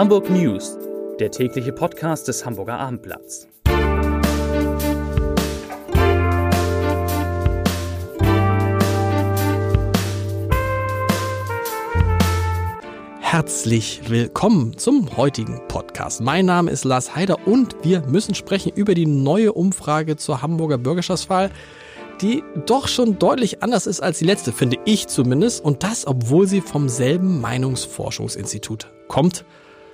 Hamburg News, der tägliche Podcast des Hamburger Abendblatts. Herzlich willkommen zum heutigen Podcast. Mein Name ist Lars Heider und wir müssen sprechen über die neue Umfrage zur Hamburger Bürgerschaftswahl die doch schon deutlich anders ist als die letzte, finde ich zumindest. Und das, obwohl sie vom selben Meinungsforschungsinstitut kommt.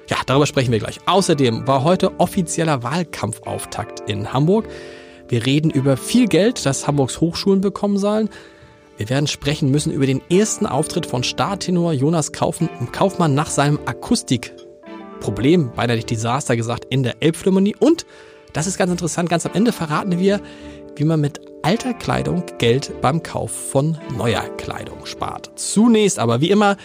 Ja, darüber sprechen wir gleich. Außerdem war heute offizieller Wahlkampfauftakt in Hamburg. Wir reden über viel Geld, das Hamburgs Hochschulen bekommen sollen. Wir werden sprechen müssen über den ersten Auftritt von Startenor Jonas Kaufmann nach seinem Akustikproblem, beinahe Desaster gesagt, in der Elbphilharmonie. Und, das ist ganz interessant, ganz am Ende verraten wir, wie man mit alter Kleidung Geld beim Kauf von neuer Kleidung spart. Zunächst aber wie immer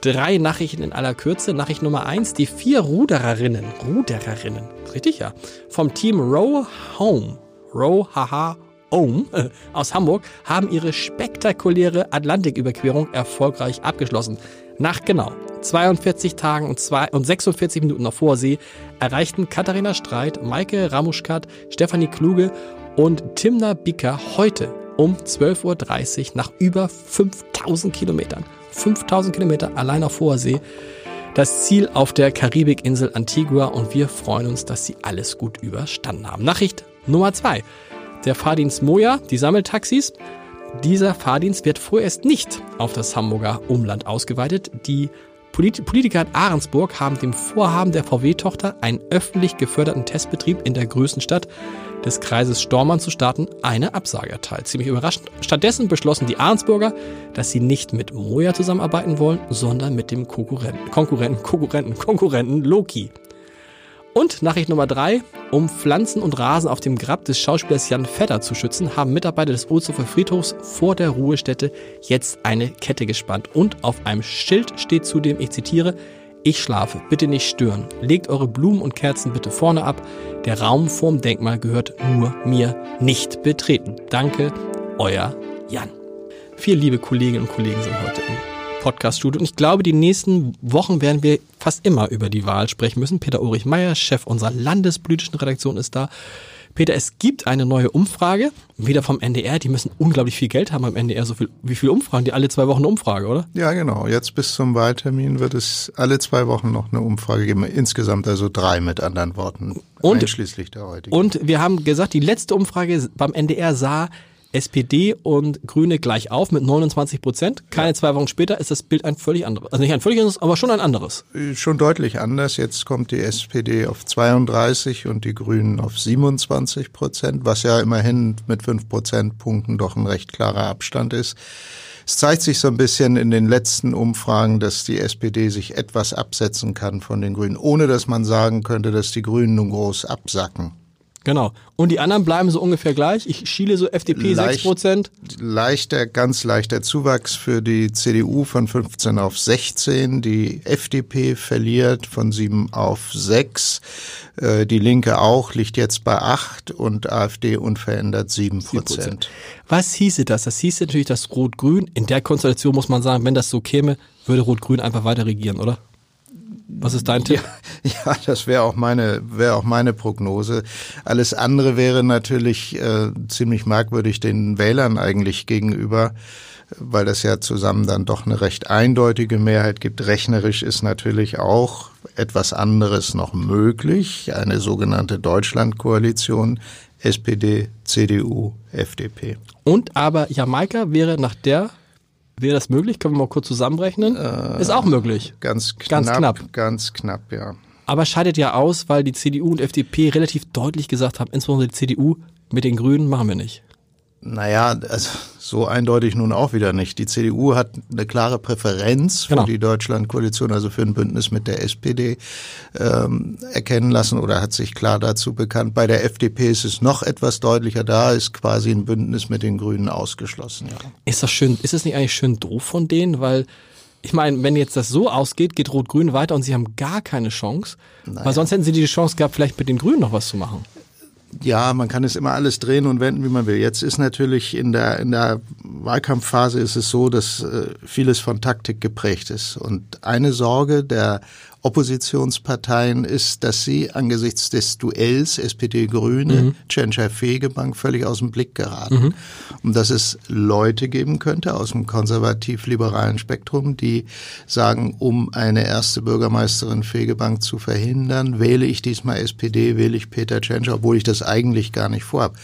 drei Nachrichten in aller Kürze. Nachricht Nummer eins: Die vier Rudererinnen, Rudererinnen, richtig ja, vom Team Row Home, Row Haha Home aus Hamburg haben ihre spektakuläre Atlantiküberquerung erfolgreich abgeschlossen. Nach genau 42 Tagen und, zwei, und 46 Minuten auf hoher See erreichten Katharina Streit, Maike Ramuschkat, Stefanie Kluge und Timna Bicker heute um 12.30 Uhr nach über 5000 Kilometern, 5000 Kilometer allein auf hoher See, das Ziel auf der Karibikinsel Antigua und wir freuen uns, dass sie alles gut überstanden haben. Nachricht Nummer zwei: Der Fahrdienst Moja, die Sammeltaxis. Dieser Fahrdienst wird vorerst nicht auf das Hamburger Umland ausgeweitet. Die Politiker in Ahrensburg haben dem Vorhaben der VW-Tochter einen öffentlich geförderten Testbetrieb in der größten Stadt des Kreises Stormann zu starten, eine Absage erteilt. Ziemlich überraschend. Stattdessen beschlossen die Ahrensburger, dass sie nicht mit Moja zusammenarbeiten wollen, sondern mit dem Konkurrenten, Konkurrenten, Konkurrenten, Konkurrenten Loki. Und Nachricht Nummer drei. Um Pflanzen und Rasen auf dem Grab des Schauspielers Jan Vetter zu schützen, haben Mitarbeiter des Ohlshofer Friedhofs vor der Ruhestätte jetzt eine Kette gespannt. Und auf einem Schild steht zudem, ich zitiere, ich schlafe, bitte nicht stören. Legt eure Blumen und Kerzen bitte vorne ab. Der Raum vorm Denkmal gehört nur mir. Nicht betreten. Danke, euer Jan. Vier liebe Kolleginnen und Kollegen sind heute im Podcaststudio und ich glaube, die nächsten Wochen werden wir fast immer über die Wahl sprechen müssen. Peter Ulrich Meyer, Chef unserer landespolitischen Redaktion, ist da. Peter, es gibt eine neue Umfrage, wieder vom NDR. Die müssen unglaublich viel Geld haben beim NDR. So viel, wie viele Umfragen? Die alle zwei Wochen eine Umfrage, oder? Ja, genau. Jetzt bis zum Wahltermin wird es alle zwei Wochen noch eine Umfrage geben. Insgesamt also drei mit anderen Worten. Und, einschließlich der heutigen. Und wir haben gesagt, die letzte Umfrage beim NDR sah SPD und Grüne gleich auf mit 29 Prozent. Keine ja. zwei Wochen später ist das Bild ein völlig anderes. Also nicht ein völlig anderes, aber schon ein anderes. Äh, schon deutlich anders. Jetzt kommt die SPD auf 32 und die Grünen auf 27 Prozent, was ja immerhin mit fünf Prozentpunkten doch ein recht klarer Abstand ist. Es zeigt sich so ein bisschen in den letzten Umfragen, dass die SPD sich etwas absetzen kann von den Grünen, ohne dass man sagen könnte, dass die Grünen nun groß absacken. Genau. Und die anderen bleiben so ungefähr gleich. Ich schiele so FDP Leicht, 6%. Leichter, ganz leichter Zuwachs für die CDU von 15 auf 16. Die FDP verliert von 7 auf 6. Äh, die Linke auch, liegt jetzt bei 8 und AfD unverändert 7 Prozent. Was hieße das? Das hieße natürlich, dass Rot-Grün, in der Konstellation muss man sagen, wenn das so käme, würde Rot-Grün einfach weiter regieren, oder? Was ist dein Tipp? Ja, ja das wäre auch meine wäre auch meine Prognose. Alles andere wäre natürlich äh, ziemlich merkwürdig den Wählern eigentlich gegenüber, weil das ja zusammen dann doch eine recht eindeutige Mehrheit gibt. Rechnerisch ist natürlich auch etwas anderes noch möglich, eine sogenannte Deutschlandkoalition, SPD, CDU, FDP. Und aber Jamaika wäre nach der Wäre das möglich? Können wir mal kurz zusammenrechnen? Äh, ist auch möglich. Ganz knapp, ganz knapp. Ganz knapp, ja. Aber scheidet ja aus, weil die CDU und FDP relativ deutlich gesagt haben, insbesondere die CDU, mit den Grünen machen wir nicht. Naja, also so eindeutig nun auch wieder nicht. Die CDU hat eine klare Präferenz für genau. die Deutschlandkoalition, also für ein Bündnis mit der SPD ähm, erkennen lassen oder hat sich klar dazu bekannt. Bei der FDP ist es noch etwas deutlicher. Da ist quasi ein Bündnis mit den Grünen ausgeschlossen. Ja. Ist das schön? Ist es nicht eigentlich schön doof von denen, weil ich meine, wenn jetzt das so ausgeht, geht Rot-Grün weiter und sie haben gar keine Chance. Naja. Weil sonst hätten sie die Chance gehabt, vielleicht mit den Grünen noch was zu machen ja, man kann es immer alles drehen und wenden, wie man will. Jetzt ist natürlich in der, in der Wahlkampfphase ist es so, dass äh, vieles von Taktik geprägt ist. Und eine Sorge der Oppositionsparteien ist, dass sie angesichts des Duells SPD-Grüne, mhm. Tschentscher-Fegebank völlig aus dem Blick geraten. Mhm. Und dass es Leute geben könnte aus dem konservativ-liberalen Spektrum, die sagen, um eine erste Bürgermeisterin Fegebank zu verhindern, wähle ich diesmal SPD, wähle ich Peter Tschentscher, obwohl ich das eigentlich gar nicht vorhabe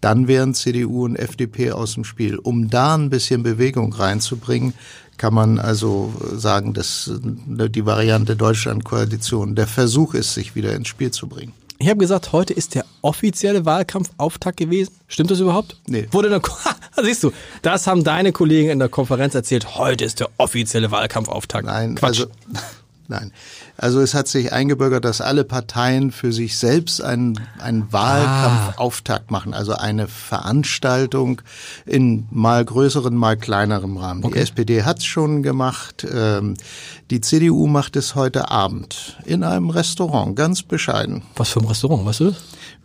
dann wären CDU und FDP aus dem Spiel. Um da ein bisschen Bewegung reinzubringen, kann man also sagen, dass die Variante Deutschland-Koalition der Versuch ist, sich wieder ins Spiel zu bringen. Ich habe gesagt, heute ist der offizielle Wahlkampfauftakt gewesen. Stimmt das überhaupt? Nee. Wurde der, siehst du, das haben deine Kollegen in der Konferenz erzählt. Heute ist der offizielle Wahlkampfauftakt. Nein, Quatsch. Also, nein. Also es hat sich eingebürgert, dass alle Parteien für sich selbst einen, einen Wahlkampfauftakt machen, also eine Veranstaltung in mal größeren, mal kleinerem Rahmen. Okay. Die SPD hat es schon gemacht, ähm, die CDU macht es heute Abend in einem Restaurant, ganz bescheiden. Was für ein Restaurant, weißt du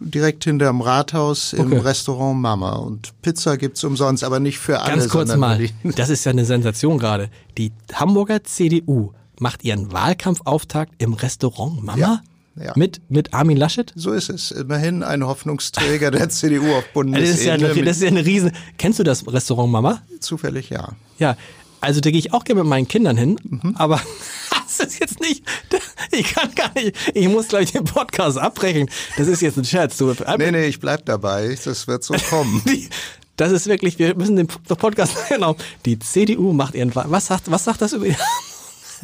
direkt hinterm Rathaus im okay. Restaurant Mama. Und Pizza gibt's umsonst, aber nicht für alle. Ganz kurz mal, das ist ja eine Sensation gerade. Die Hamburger CDU macht ihren Wahlkampfauftakt im Restaurant Mama? Ja. Ja. Mit, mit Armin Laschet? So ist es. Immerhin ein Hoffnungsträger der CDU auf Bundesebene. Das ist, ja eine, das ist ja eine Riesen. Kennst du das Restaurant Mama? Zufällig, ja. Ja, also da gehe ich auch gerne mit meinen Kindern hin, mhm. aber das ist jetzt nicht, ich kann gar nicht, ich muss gleich den Podcast abbrechen. Das ist jetzt ein Scherz. Du, nee, nee, ich bleib dabei. Das wird so kommen. Die, das ist wirklich, wir müssen den Podcast, genau. Die CDU macht ihren, was sagt, was sagt das über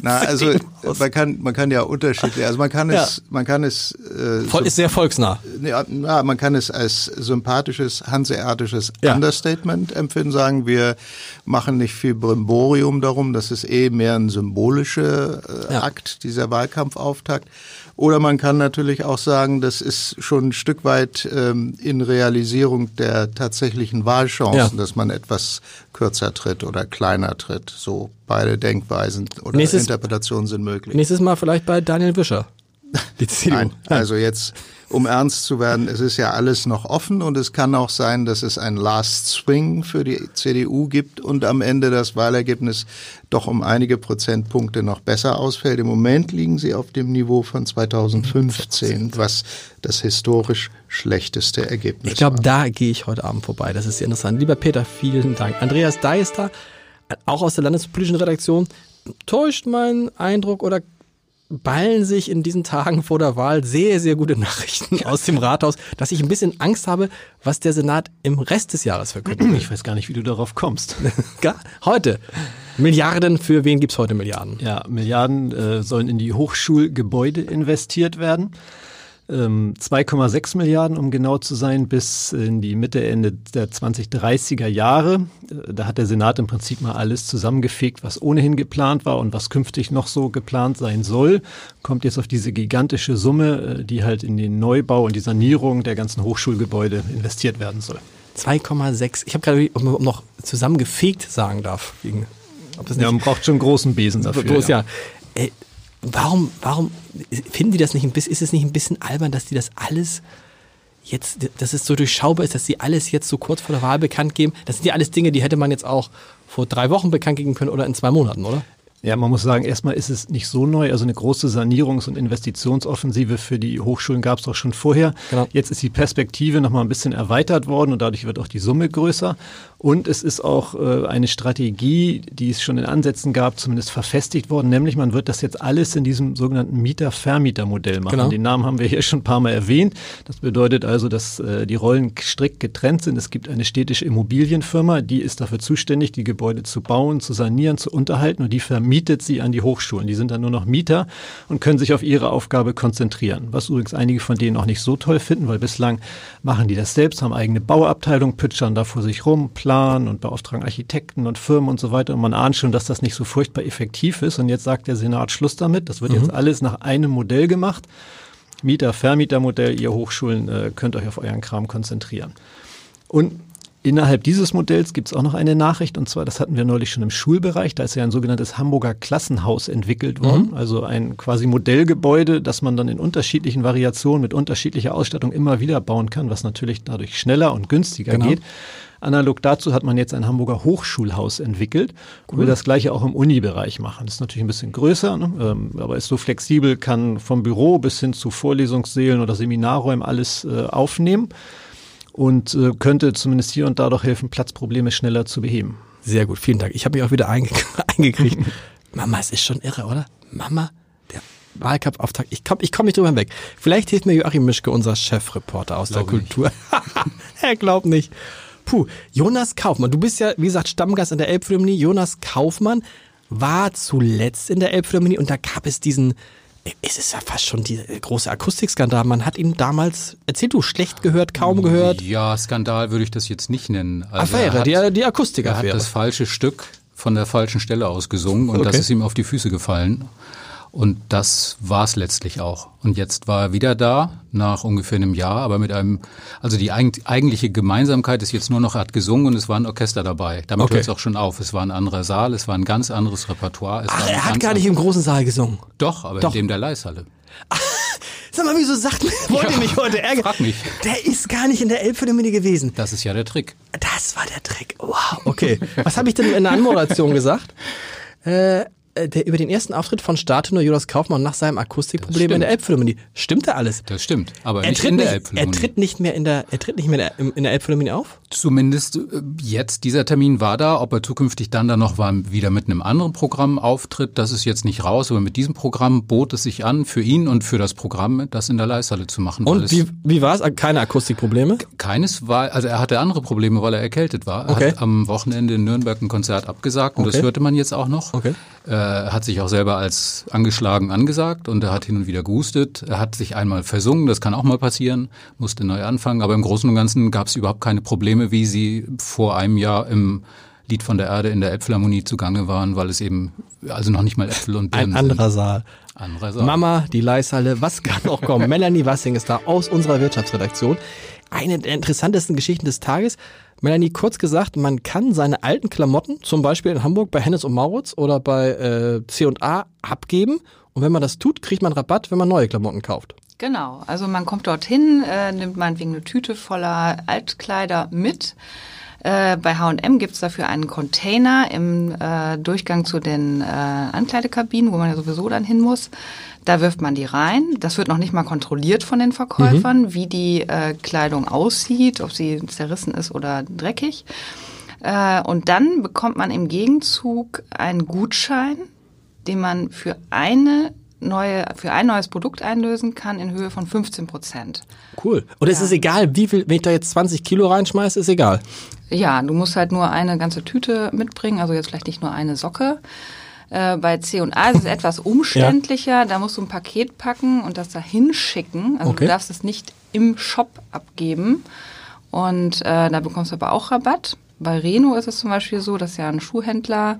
na, also man kann, man kann ja unterschiedlich, also man kann es, ja. man kann es äh, Voll, ist sehr volksnah. Ja, na, man kann es als sympathisches, hanseatisches ja. Understatement empfinden, sagen wir machen nicht viel Brimborium darum, das ist eh mehr ein symbolischer äh, ja. Akt, dieser Wahlkampfauftakt. Oder man kann natürlich auch sagen, das ist schon ein Stück weit ähm, in Realisierung der tatsächlichen Wahlchancen, dass man etwas kürzer tritt oder kleiner tritt. So beide Denkweisen oder nächstes, Interpretationen sind möglich. Nächstes Mal vielleicht bei Daniel Wischer. Die CDU. Nein, also jetzt um ernst zu werden, es ist ja alles noch offen und es kann auch sein, dass es ein Last Swing für die CDU gibt und am Ende das Wahlergebnis doch um einige Prozentpunkte noch besser ausfällt. Im Moment liegen sie auf dem Niveau von 2015, was das historisch schlechteste Ergebnis Ich glaube, da gehe ich heute Abend vorbei. Das ist interessant. Lieber Peter, vielen Dank. Andreas Deister, auch aus der landespolitischen Redaktion, täuscht mein Eindruck oder ballen sich in diesen Tagen vor der Wahl sehr, sehr gute Nachrichten aus dem Rathaus, dass ich ein bisschen Angst habe, was der Senat im Rest des Jahres verkündet. Ich weiß gar nicht, wie du darauf kommst. heute. Milliarden, für wen gibt's heute Milliarden? Ja, Milliarden äh, sollen in die Hochschulgebäude investiert werden. 2,6 ähm, Milliarden, um genau zu sein, bis in die Mitte, Ende der 2030er Jahre. Äh, da hat der Senat im Prinzip mal alles zusammengefegt, was ohnehin geplant war und was künftig noch so geplant sein soll. Kommt jetzt auf diese gigantische Summe, äh, die halt in den Neubau und die Sanierung der ganzen Hochschulgebäude investiert werden soll. 2,6. Ich habe gerade noch zusammengefegt sagen darf. Wegen, ob das nicht ja, man braucht schon großen Besen dafür. Groß, ja. ja. Äh, warum, warum finden die das nicht ein bisschen, ist es nicht ein bisschen albern, dass die das alles jetzt, dass es so durchschaubar ist, dass sie alles jetzt so kurz vor der Wahl bekannt geben? Das sind ja alles Dinge, die hätte man jetzt auch vor drei Wochen bekannt geben können oder in zwei Monaten, oder? Ja, man muss sagen, erstmal ist es nicht so neu. Also eine große Sanierungs- und Investitionsoffensive für die Hochschulen gab es auch schon vorher. Genau. Jetzt ist die Perspektive nochmal ein bisschen erweitert worden und dadurch wird auch die Summe größer. Und es ist auch äh, eine Strategie, die es schon in Ansätzen gab, zumindest verfestigt worden, nämlich man wird das jetzt alles in diesem sogenannten Mieter-Vermieter-Modell machen. Genau. Den Namen haben wir hier schon ein paar Mal erwähnt. Das bedeutet also, dass äh, die Rollen strikt getrennt sind. Es gibt eine städtische Immobilienfirma, die ist dafür zuständig, die Gebäude zu bauen, zu sanieren, zu unterhalten und die vermietet sie an die Hochschulen. Die sind dann nur noch Mieter und können sich auf ihre Aufgabe konzentrieren. Was übrigens einige von denen auch nicht so toll finden, weil bislang machen die das selbst, haben eigene Bauabteilung, pitchern da vor sich rum, planen und beauftragen Architekten und Firmen und so weiter. Und man ahnt schon, dass das nicht so furchtbar effektiv ist. Und jetzt sagt der Senat Schluss damit. Das wird mhm. jetzt alles nach einem Modell gemacht. Mieter, Vermietermodell, ihr Hochschulen äh, könnt euch auf euren Kram konzentrieren. Und Innerhalb dieses Modells gibt es auch noch eine Nachricht, und zwar, das hatten wir neulich schon im Schulbereich, da ist ja ein sogenanntes Hamburger Klassenhaus entwickelt worden, mhm. also ein quasi Modellgebäude, das man dann in unterschiedlichen Variationen mit unterschiedlicher Ausstattung immer wieder bauen kann, was natürlich dadurch schneller und günstiger genau. geht. Analog dazu hat man jetzt ein Hamburger Hochschulhaus entwickelt und will das gleiche auch im Uni-Bereich machen. Das ist natürlich ein bisschen größer, ne? ähm, aber ist so flexibel, kann vom Büro bis hin zu Vorlesungssälen oder Seminarräumen alles äh, aufnehmen und äh, könnte zumindest hier und da doch helfen, Platzprobleme schneller zu beheben. Sehr gut, vielen Dank. Ich habe mich auch wieder einge eingekriegt. Mama, es ist schon irre, oder? Mama, der Wahlkampfauftakt. Ich komme ich komm nicht drüber hinweg. Vielleicht hilft mir Joachim Mischke, unser Chefreporter aus Glaube der Kultur. er glaubt nicht. Puh, Jonas Kaufmann, du bist ja, wie gesagt, Stammgast in der Elbphilharmonie. Jonas Kaufmann war zuletzt in der Elbphilharmonie und da gab es diesen, es ist ja fast schon die große Akustikskandal. Man hat ihn damals, erzähl du, schlecht gehört, kaum gehört. Ja, Skandal würde ich das jetzt nicht nennen. Also Affäre, hat, die, die Akustiker. Er hat das falsche Stück von der falschen Stelle aus gesungen und okay. das ist ihm auf die Füße gefallen. Und das war es letztlich auch. Und jetzt war er wieder da, nach ungefähr einem Jahr, aber mit einem, also die eigentliche Gemeinsamkeit ist jetzt nur noch, er hat gesungen und es war ein Orchester dabei. Damit okay. hört es auch schon auf. Es war ein anderer Saal, es war ein ganz anderes Repertoire. Ach, er hat gar nicht im großen Saal gesungen. Doch, aber Doch. in dem der Leishalle. Sag mal, wieso sagt man, wollt ihr mich heute ärgern? Frag mich. Der ist gar nicht in der Elbphilharmonie gewesen. Das ist ja der Trick. Das war der Trick. Wow, okay. Was habe ich denn in der Anmoderation gesagt? Äh, der, über den ersten Auftritt von Startenor Jonas Kaufmann nach seinem Akustikproblem in der Elbphilharmonie. Stimmt da alles? Das stimmt, aber er nicht in der Elbphilharmonie. Er tritt nicht mehr in der, er tritt nicht mehr in der, in der Elbphilharmonie auf? Zumindest äh, jetzt, dieser Termin war da. Ob er zukünftig dann da noch war, wieder mit einem anderen Programm auftritt, das ist jetzt nicht raus. Aber mit diesem Programm bot es sich an, für ihn und für das Programm, das in der Leishalle zu machen. Und wie, wie war es? Keine Akustikprobleme? Keines war, also er hatte andere Probleme, weil er erkältet war. Er okay. hat am Wochenende in Nürnberg ein Konzert abgesagt und okay. das hörte man jetzt auch noch. Okay. Äh, hat sich auch selber als angeschlagen angesagt und er hat hin und wieder gehustet. Er hat sich einmal versungen, das kann auch mal passieren, musste neu anfangen. Aber im Großen und Ganzen gab es überhaupt keine Probleme, wie sie vor einem Jahr im Lied von der Erde in der Elbphilharmonie zugange waren, weil es eben also noch nicht mal Äpfel und Birnen Ein anderer sind. Saal. Anderer Saal. Mama, die Leishalle, was kann noch kommen? Melanie Wassing ist da aus unserer Wirtschaftsredaktion. Eine der interessantesten Geschichten des Tages. Melanie, kurz gesagt, man kann seine alten Klamotten, zum Beispiel in Hamburg bei Hennes und Maurits oder bei äh, C&A abgeben. Und wenn man das tut, kriegt man Rabatt, wenn man neue Klamotten kauft. Genau, also man kommt dorthin, äh, nimmt meinetwegen eine Tüte voller Altkleider mit. Äh, bei H&M gibt's dafür einen Container im äh, Durchgang zu den äh, Ankleidekabinen, wo man ja sowieso dann hin muss. Da wirft man die rein. Das wird noch nicht mal kontrolliert von den Verkäufern, mhm. wie die äh, Kleidung aussieht, ob sie zerrissen ist oder dreckig. Äh, und dann bekommt man im Gegenzug einen Gutschein, den man für eine neue, für ein neues Produkt einlösen kann in Höhe von 15 Prozent. Cool. Und ja. es ist egal, wie viel, wenn ich da jetzt 20 Kilo reinschmeiße, ist egal. Ja, du musst halt nur eine ganze Tüte mitbringen, also jetzt vielleicht nicht nur eine Socke. Äh, bei C und A ist es etwas umständlicher. Ja. Da musst du ein Paket packen und das da hinschicken. Also okay. du darfst es nicht im Shop abgeben. Und äh, da bekommst du aber auch Rabatt. Bei Reno ist es zum Beispiel so, das ist ja ein Schuhhändler.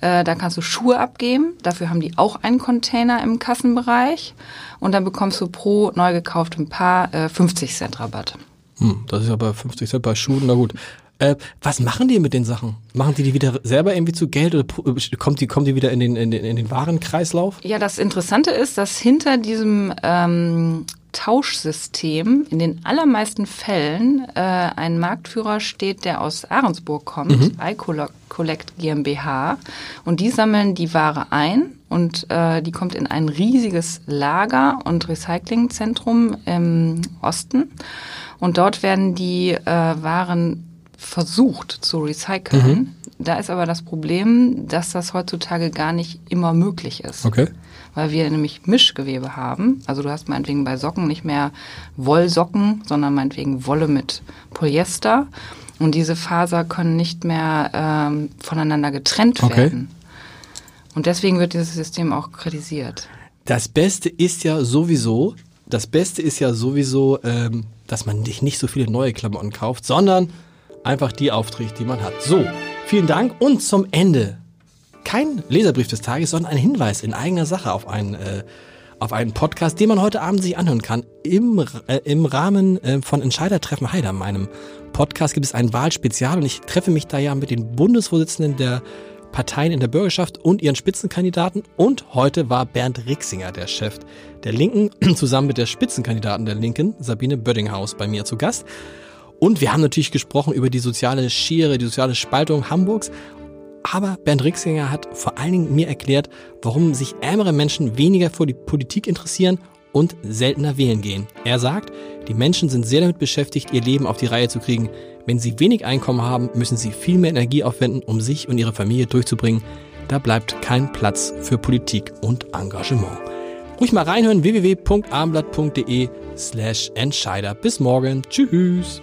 Äh, da kannst du Schuhe abgeben. Dafür haben die auch einen Container im Kassenbereich. Und dann bekommst du pro neu gekauftem Paar äh, 50 Cent Rabatt. Hm, das ist aber 50 Cent bei Schuhen, na gut. Äh, was machen die mit den Sachen? Machen die die wieder selber irgendwie zu Geld oder kommt die, kommt die wieder in den, in den, in den Warenkreislauf? Ja, das Interessante ist, dass hinter diesem ähm, Tauschsystem in den allermeisten Fällen äh, ein Marktführer steht, der aus Ahrensburg kommt, mhm. iCollect GmbH. Und die sammeln die Ware ein und äh, die kommt in ein riesiges Lager- und Recyclingzentrum im Osten. Und dort werden die äh, Waren versucht zu recyceln. Mhm. Da ist aber das Problem, dass das heutzutage gar nicht immer möglich ist. Okay. Weil wir nämlich Mischgewebe haben. Also du hast meinetwegen bei Socken nicht mehr Wollsocken, sondern meinetwegen Wolle mit Polyester. Und diese Faser können nicht mehr ähm, voneinander getrennt okay. werden. Und deswegen wird dieses System auch kritisiert. Das Beste ist ja sowieso, das Beste ist ja sowieso, ähm, dass man sich nicht so viele neue Klamotten kauft, sondern einfach die aufträgt, die man hat. So, vielen Dank und zum Ende kein Leserbrief des Tages, sondern ein Hinweis in eigener Sache auf einen, äh, auf einen Podcast, den man heute Abend sich anhören kann. Im, äh, im Rahmen äh, von Entscheidertreffen Heider, meinem Podcast, gibt es ein Wahlspezial und ich treffe mich da ja mit den Bundesvorsitzenden der Parteien in der Bürgerschaft und ihren Spitzenkandidaten. Und heute war Bernd Rixinger, der Chef der Linken, zusammen mit der Spitzenkandidatin der Linken, Sabine Böddinghaus, bei mir zu Gast. Und wir haben natürlich gesprochen über die soziale Schere, die soziale Spaltung Hamburgs. Aber Bernd Rixinger hat vor allen Dingen mir erklärt, warum sich ärmere Menschen weniger für die Politik interessieren und seltener wählen gehen. Er sagt, die Menschen sind sehr damit beschäftigt, ihr Leben auf die Reihe zu kriegen. Wenn sie wenig Einkommen haben, müssen sie viel mehr Energie aufwenden, um sich und ihre Familie durchzubringen. Da bleibt kein Platz für Politik und Engagement. Ruhig mal reinhören, www.armblatt.de slash Entscheider. Bis morgen. Tschüss.